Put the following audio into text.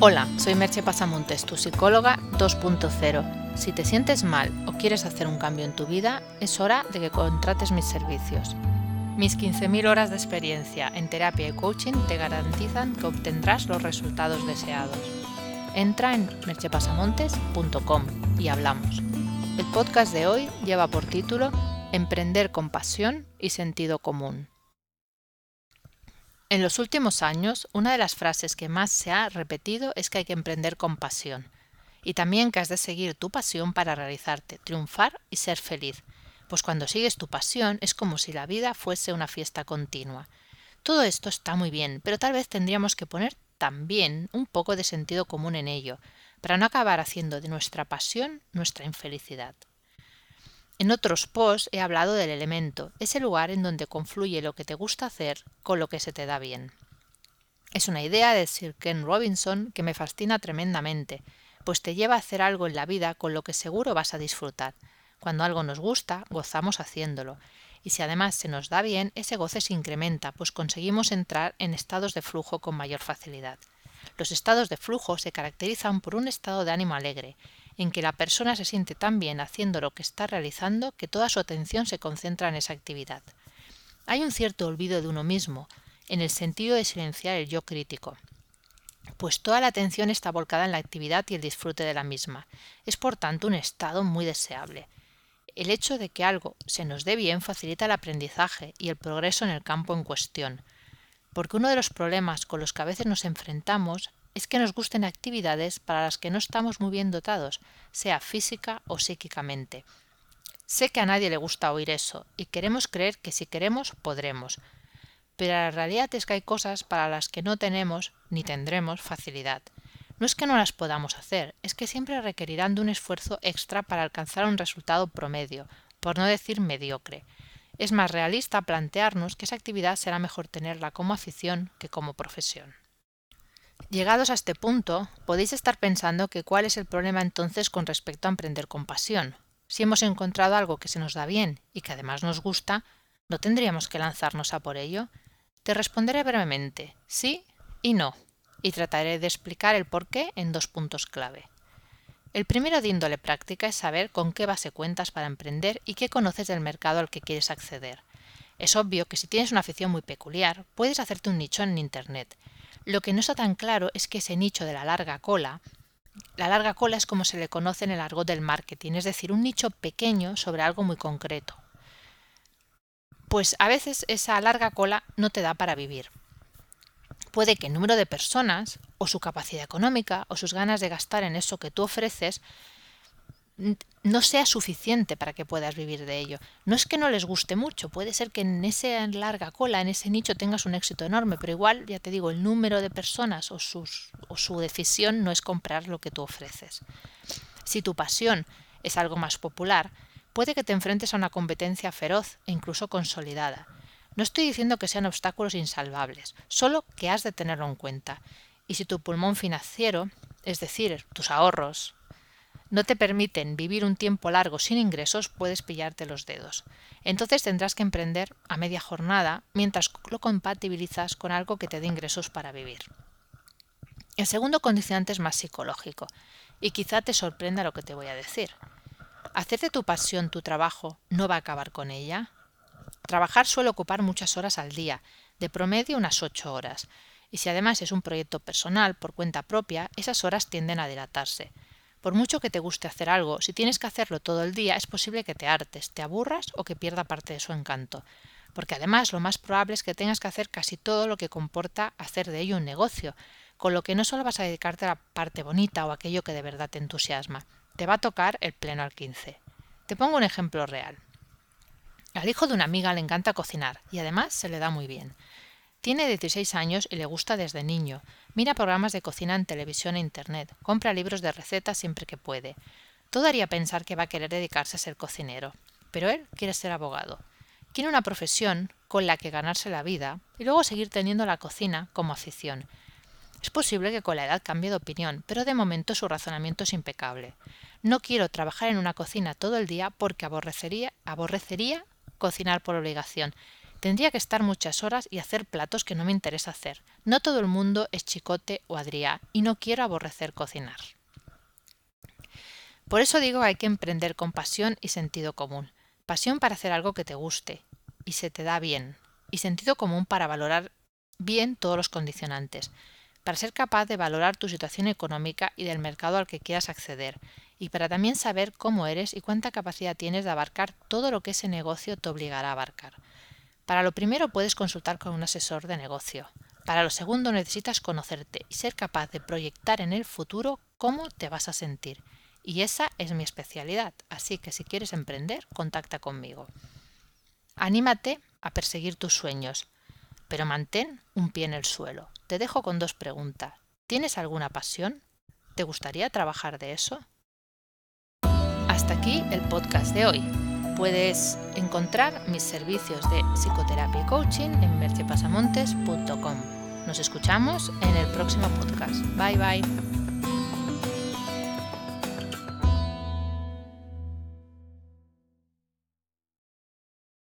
Hola, soy Merche Pasamontes, tu psicóloga 2.0. Si te sientes mal o quieres hacer un cambio en tu vida, es hora de que contrates mis servicios. Mis 15.000 horas de experiencia en terapia y coaching te garantizan que obtendrás los resultados deseados. Entra en merchepasamontes.com y hablamos. El podcast de hoy lleva por título Emprender con pasión y sentido común. En los últimos años, una de las frases que más se ha repetido es que hay que emprender con pasión, y también que has de seguir tu pasión para realizarte, triunfar y ser feliz, pues cuando sigues tu pasión es como si la vida fuese una fiesta continua. Todo esto está muy bien, pero tal vez tendríamos que poner también un poco de sentido común en ello, para no acabar haciendo de nuestra pasión nuestra infelicidad. En otros posts he hablado del elemento, ese lugar en donde confluye lo que te gusta hacer con lo que se te da bien. Es una idea de Sir Ken Robinson que me fascina tremendamente, pues te lleva a hacer algo en la vida con lo que seguro vas a disfrutar. Cuando algo nos gusta, gozamos haciéndolo, y si además se nos da bien, ese goce se incrementa, pues conseguimos entrar en estados de flujo con mayor facilidad. Los estados de flujo se caracterizan por un estado de ánimo alegre, en que la persona se siente tan bien haciendo lo que está realizando que toda su atención se concentra en esa actividad. Hay un cierto olvido de uno mismo, en el sentido de silenciar el yo crítico, pues toda la atención está volcada en la actividad y el disfrute de la misma. Es por tanto un estado muy deseable. El hecho de que algo se nos dé bien facilita el aprendizaje y el progreso en el campo en cuestión, porque uno de los problemas con los que a veces nos enfrentamos es que nos gusten actividades para las que no estamos muy bien dotados, sea física o psíquicamente. Sé que a nadie le gusta oír eso, y queremos creer que si queremos podremos, pero la realidad es que hay cosas para las que no tenemos ni tendremos facilidad. No es que no las podamos hacer, es que siempre requerirán de un esfuerzo extra para alcanzar un resultado promedio, por no decir mediocre. Es más realista plantearnos que esa actividad será mejor tenerla como afición que como profesión. Llegados a este punto, podéis estar pensando que cuál es el problema entonces con respecto a emprender con pasión. Si hemos encontrado algo que se nos da bien y que además nos gusta, ¿no tendríamos que lanzarnos a por ello? Te responderé brevemente, sí y no, y trataré de explicar el por qué en dos puntos clave. El primero de índole práctica es saber con qué base cuentas para emprender y qué conoces del mercado al que quieres acceder. Es obvio que si tienes una afición muy peculiar, puedes hacerte un nicho en Internet, lo que no está tan claro es que ese nicho de la larga cola, la larga cola es como se le conoce en el argot del marketing, es decir, un nicho pequeño sobre algo muy concreto. Pues a veces esa larga cola no te da para vivir. Puede que el número de personas, o su capacidad económica, o sus ganas de gastar en eso que tú ofreces, no sea suficiente para que puedas vivir de ello. No es que no les guste mucho, puede ser que en esa larga cola, en ese nicho tengas un éxito enorme, pero igual, ya te digo, el número de personas o, sus, o su decisión no es comprar lo que tú ofreces. Si tu pasión es algo más popular, puede que te enfrentes a una competencia feroz e incluso consolidada. No estoy diciendo que sean obstáculos insalvables, solo que has de tenerlo en cuenta. Y si tu pulmón financiero, es decir, tus ahorros, no te permiten vivir un tiempo largo sin ingresos, puedes pillarte los dedos. Entonces tendrás que emprender a media jornada mientras lo compatibilizas con algo que te dé ingresos para vivir. El segundo condicionante es más psicológico, y quizá te sorprenda lo que te voy a decir. ¿Hacer de tu pasión tu trabajo no va a acabar con ella? Trabajar suele ocupar muchas horas al día, de promedio unas ocho horas, y si además es un proyecto personal por cuenta propia, esas horas tienden a dilatarse. Por mucho que te guste hacer algo, si tienes que hacerlo todo el día, es posible que te hartes, te aburras o que pierda parte de su encanto. Porque además lo más probable es que tengas que hacer casi todo lo que comporta hacer de ello un negocio, con lo que no solo vas a dedicarte a la parte bonita o aquello que de verdad te entusiasma, te va a tocar el pleno al 15. Te pongo un ejemplo real. Al hijo de una amiga le encanta cocinar y además se le da muy bien. Tiene 16 años y le gusta desde niño. Mira programas de cocina en televisión e internet. Compra libros de recetas siempre que puede. Todo haría pensar que va a querer dedicarse a ser cocinero. Pero él quiere ser abogado. Quiere una profesión con la que ganarse la vida y luego seguir teniendo la cocina como afición. Es posible que con la edad cambie de opinión, pero de momento su razonamiento es impecable. No quiero trabajar en una cocina todo el día porque aborrecería, aborrecería cocinar por obligación Tendría que estar muchas horas y hacer platos que no me interesa hacer. No todo el mundo es chicote o Adrià y no quiero aborrecer cocinar. Por eso digo que hay que emprender con pasión y sentido común. Pasión para hacer algo que te guste y se te da bien. Y sentido común para valorar bien todos los condicionantes. Para ser capaz de valorar tu situación económica y del mercado al que quieras acceder. Y para también saber cómo eres y cuánta capacidad tienes de abarcar todo lo que ese negocio te obligará a abarcar. Para lo primero puedes consultar con un asesor de negocio. Para lo segundo necesitas conocerte y ser capaz de proyectar en el futuro cómo te vas a sentir. Y esa es mi especialidad, así que si quieres emprender, contacta conmigo. Anímate a perseguir tus sueños, pero mantén un pie en el suelo. Te dejo con dos preguntas. ¿Tienes alguna pasión? ¿Te gustaría trabajar de eso? Hasta aquí el podcast de hoy. Puedes encontrar mis servicios de psicoterapia y coaching en mercepasamontes.com. Nos escuchamos en el próximo podcast. Bye bye.